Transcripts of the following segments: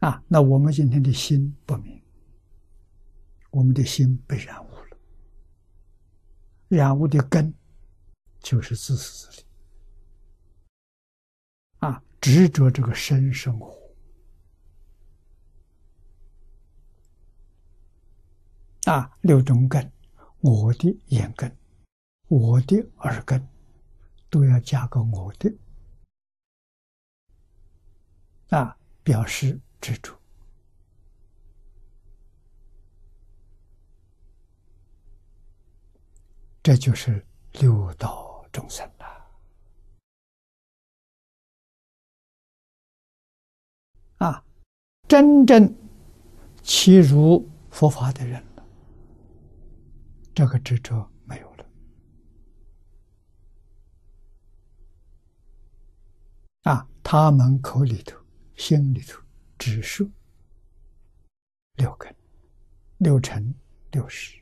啊，那我们今天的心不明，我们的心被染污了，染污的根就是自私自利，啊，执着这个生生活，啊，六种根，我的眼根，我的耳根，都要加个我的，啊，表示。执着，这就是六道众生了。啊，真正契入佛法的人，这个执着没有了。啊，他们口里头、心里头。指数。六根，六尘。六识。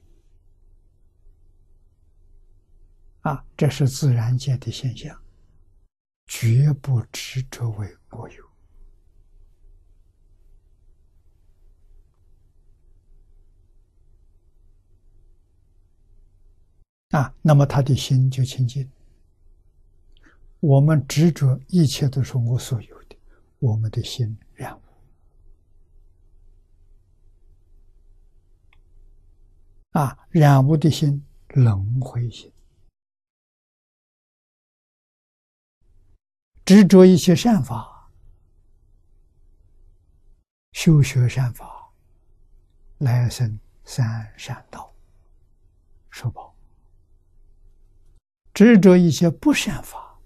啊，这是自然界的现象，绝不执着为我有。啊，那么他的心就清净。我们执着一切都是我所有的，我们的心啊，染污的心，轮回心，执着一些善法，修学善法，来生三善道受报；执着一些不善法，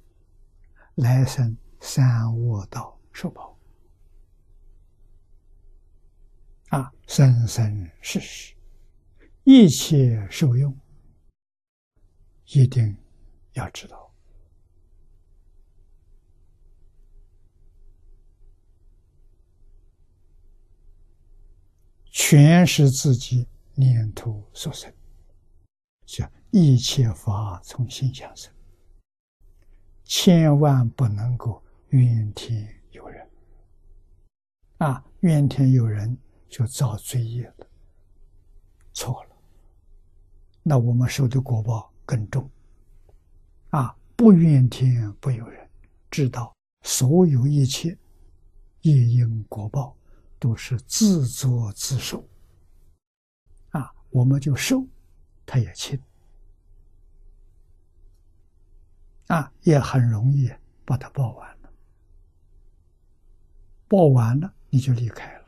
来生三恶道受报。啊，生生世世。一切受用，一定要知道，全是自己念头所生。叫一切法从心想生，千万不能够怨天尤人。啊，怨天尤人就造罪业了，错了。那我们受的果报更重，啊！不怨天不由人，知道所有一切业因果报都是自作自受，啊！我们就受，他也轻，啊，也很容易把它报完了，报完了你就离开了。